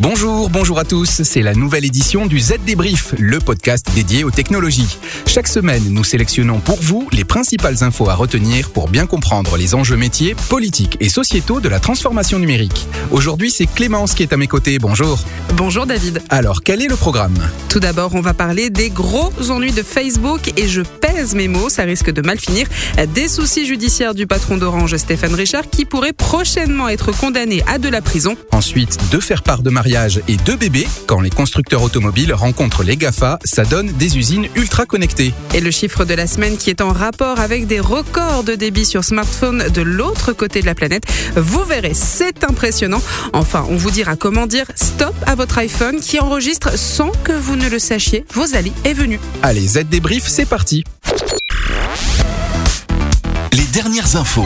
Bonjour, bonjour à tous, c'est la nouvelle édition du Z Débrief, le podcast dédié aux technologies. Chaque semaine, nous sélectionnons pour vous les principales infos à retenir pour bien comprendre les enjeux métiers, politiques et sociétaux de la transformation numérique. Aujourd'hui, c'est Clémence qui est à mes côtés, bonjour. Bonjour David. Alors, quel est le programme? Tout d'abord, on va parler des gros ennuis de Facebook et je pèse mes mots, ça risque de mal finir. Des soucis judiciaires du patron d'Orange, Stéphane Richard, qui pourrait prochainement être condamné à de la prison. Ensuite, de faire part de mariage et deux bébés. Quand les constructeurs automobiles rencontrent les GAFA, ça donne des usines ultra connectées. Et le chiffre de la semaine qui est en rapport avec des records de débit sur smartphone de l'autre côté de la planète. Vous verrez, c'est impressionnant. Enfin, on vous dira comment dire stop à votre iPhone qui enregistre sans que vous ne le sachiez. Vos Ali est venu. Allez, Z débrief, c'est parti. Les dernières infos.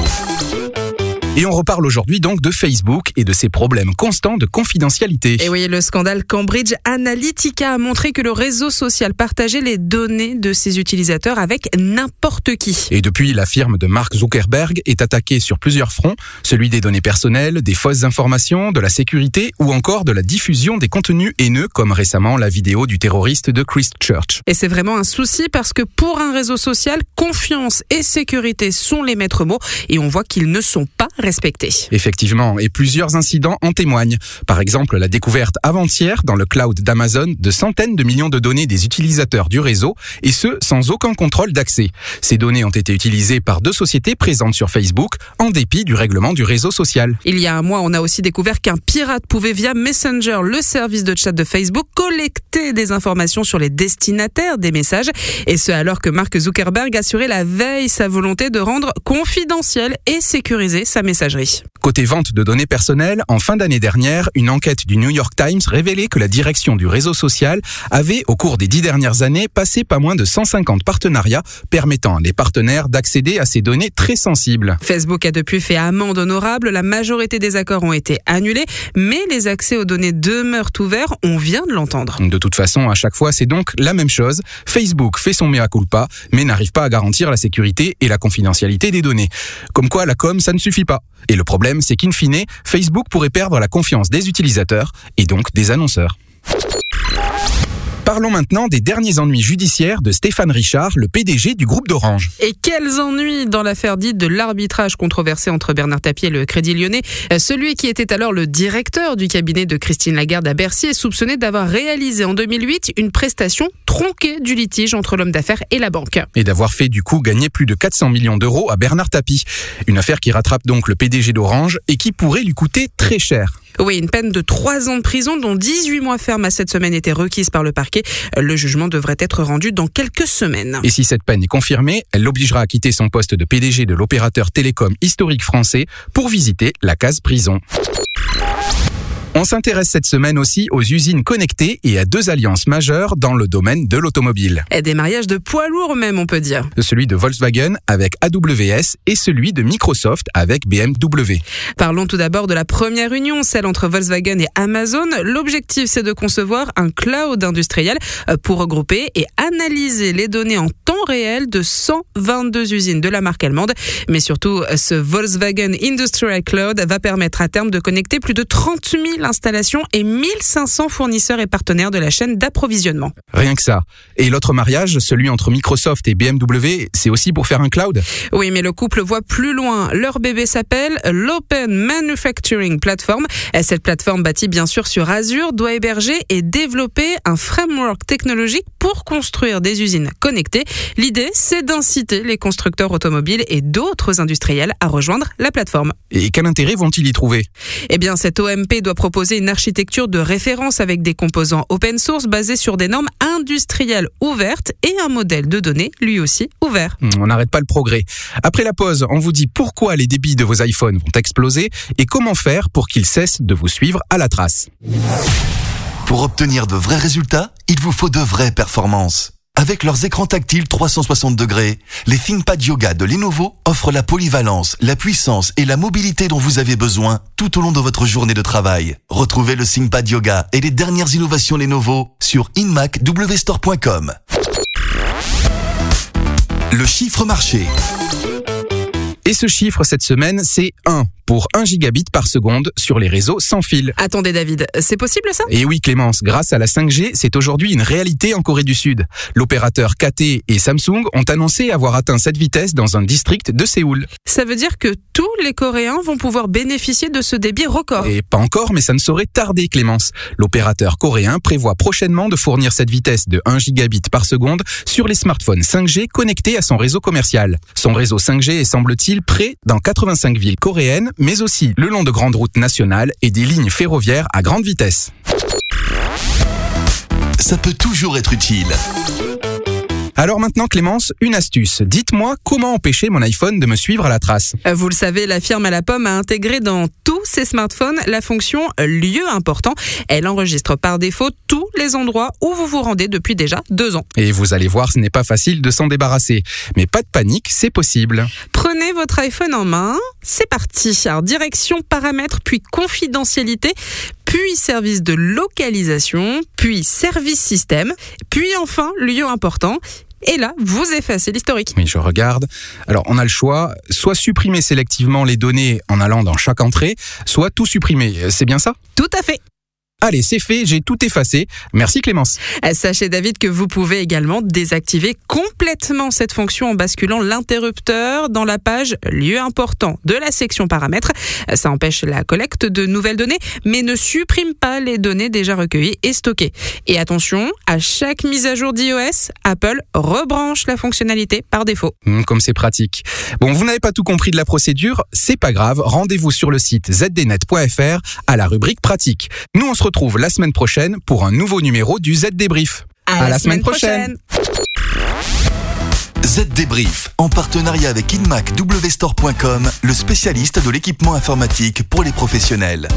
Et on reparle aujourd'hui donc de Facebook et de ses problèmes constants de confidentialité. Et oui, le scandale Cambridge Analytica a montré que le réseau social partageait les données de ses utilisateurs avec n'importe qui. Et depuis, la firme de Mark Zuckerberg est attaquée sur plusieurs fronts, celui des données personnelles, des fausses informations, de la sécurité ou encore de la diffusion des contenus haineux comme récemment la vidéo du terroriste de Christchurch. Et c'est vraiment un souci parce que pour un réseau social, confiance et sécurité sont les maîtres mots et on voit qu'ils ne sont pas respectés. Effectivement, et plusieurs incidents en témoignent. Par exemple, la découverte avant-hier dans le cloud d'Amazon de centaines de millions de données des utilisateurs du réseau, et ce, sans aucun contrôle d'accès. Ces données ont été utilisées par deux sociétés présentes sur Facebook, en dépit du règlement du réseau social. Il y a un mois, on a aussi découvert qu'un pirate pouvait via Messenger, le service de chat de Facebook, collecter des informations sur les destinataires des messages, et ce alors que Mark Zuckerberg assurait la veille sa volonté de rendre confidentielle et sécurisée sa messagerie. Côté vente de données personnelles, en fin d'année dernière, une enquête du New York Times révélait que la direction du réseau social avait, au cours des dix dernières années, passé pas moins de 150 partenariats permettant à des partenaires d'accéder à ces données très sensibles. Facebook a depuis fait amende honorable, la majorité des accords ont été annulés, mais les accès aux données demeurent ouverts, on vient de l'entendre. De toute façon, à chaque fois, c'est donc la même chose. Facebook fait son mea culpa, mais n'arrive pas à garantir la sécurité et la confidentialité des données. Comme quoi, la com, ça ne suffit pas. Et le problème, c'est qu'in fine, Facebook pourrait perdre la confiance des utilisateurs et donc des annonceurs. Parlons maintenant des derniers ennuis judiciaires de Stéphane Richard, le PDG du groupe d'Orange. Et quels ennuis dans l'affaire dite de l'arbitrage controversé entre Bernard Tapie et le Crédit Lyonnais. Celui qui était alors le directeur du cabinet de Christine Lagarde à Bercy est soupçonné d'avoir réalisé en 2008 une prestation tronquée du litige entre l'homme d'affaires et la banque. Et d'avoir fait du coup gagner plus de 400 millions d'euros à Bernard Tapie. Une affaire qui rattrape donc le PDG d'Orange et qui pourrait lui coûter très cher. Oui, une peine de 3 ans de prison dont 18 mois ferme à cette semaine était requise par le parquet. Le jugement devrait être rendu dans quelques semaines. Et si cette peine est confirmée, elle l'obligera à quitter son poste de PDG de l'opérateur télécom historique français pour visiter la case prison. On s'intéresse cette semaine aussi aux usines connectées et à deux alliances majeures dans le domaine de l'automobile. Et des mariages de poids lourds même, on peut dire. Celui de Volkswagen avec AWS et celui de Microsoft avec BMW. Parlons tout d'abord de la première union, celle entre Volkswagen et Amazon. L'objectif, c'est de concevoir un cloud industriel euh, pour regrouper et analyser les données en temps réel de 122 usines de la marque allemande. Mais surtout, ce Volkswagen Industrial Cloud va permettre à terme de connecter plus de 30 000 installations et 1500 fournisseurs et partenaires de la chaîne d'approvisionnement. Rien que ça. Et l'autre mariage, celui entre Microsoft et BMW, c'est aussi pour faire un cloud? Oui, mais le couple voit plus loin. Leur bébé s'appelle l'Open Manufacturing Platform. Cette plateforme bâtie bien sûr sur Azure doit héberger et développer un framework technologique pour construire des usines connectées. L'idée, c'est d'inciter les constructeurs automobiles et d'autres industriels à rejoindre la plateforme. Et quel intérêt vont-ils y trouver? Eh bien, cette OMP doit proposer une architecture de référence avec des composants open source basés sur des normes industrielles ouvertes et un modèle de données lui aussi ouvert. Hmm, on n'arrête pas le progrès. Après la pause, on vous dit pourquoi les débits de vos iPhones vont exploser et comment faire pour qu'ils cessent de vous suivre à la trace. Pour obtenir de vrais résultats, il vous faut de vraies performances. Avec leurs écrans tactiles 360 degrés, les ThinkPad Yoga de Lenovo offrent la polyvalence, la puissance et la mobilité dont vous avez besoin tout au long de votre journée de travail. Retrouvez le ThinkPad Yoga et les dernières innovations Lenovo sur inmacwstore.com. Le chiffre marché. Et ce chiffre cette semaine, c'est 1 pour 1 gigabit par seconde sur les réseaux sans fil. Attendez David, c'est possible ça? Et oui Clémence, grâce à la 5G, c'est aujourd'hui une réalité en Corée du Sud. L'opérateur KT et Samsung ont annoncé avoir atteint cette vitesse dans un district de Séoul. Ça veut dire que tous les Coréens vont pouvoir bénéficier de ce débit record. Et pas encore, mais ça ne saurait tarder Clémence. L'opérateur coréen prévoit prochainement de fournir cette vitesse de 1 gigabit par seconde sur les smartphones 5G connectés à son réseau commercial. Son réseau 5G est semble-t-il prêt dans 85 villes coréennes mais aussi le long de grandes routes nationales et des lignes ferroviaires à grande vitesse. Ça peut toujours être utile. Alors maintenant Clémence, une astuce. Dites-moi comment empêcher mon iPhone de me suivre à la trace. Euh, vous le savez, la firme à la pomme a intégré dans tous ses smartphones la fonction lieu important. Elle enregistre par défaut tous les endroits où vous vous rendez depuis déjà deux ans. Et vous allez voir, ce n'est pas facile de s'en débarrasser. Mais pas de panique, c'est possible. Prenez votre iPhone en main, c'est parti. Alors direction paramètres, puis confidentialité, puis service de localisation, puis service système, puis enfin lieu important. Et là, vous effacez l'historique. Oui, je regarde. Alors, on a le choix, soit supprimer sélectivement les données en allant dans chaque entrée, soit tout supprimer. C'est bien ça? Tout à fait. Allez, c'est fait, j'ai tout effacé. Merci Clémence. Euh, sachez David que vous pouvez également désactiver complètement cette fonction en basculant l'interrupteur dans la page lieu important de la section paramètres. Euh, ça empêche la collecte de nouvelles données, mais ne supprime pas les données déjà recueillies et stockées. Et attention, à chaque mise à jour d'iOS, Apple rebranche la fonctionnalité par défaut. Hum, comme c'est pratique. Bon, vous n'avez pas tout compris de la procédure, c'est pas grave, rendez-vous sur le site zdnet.fr à la rubrique pratique. Nous on se retrouve la semaine prochaine pour un nouveau numéro du Z Débrief. À, la, semaine, prochaine. Z Débrief, en partenariat avec InMacWstore.com, le spécialiste de l'équipement informatique pour les professionnels.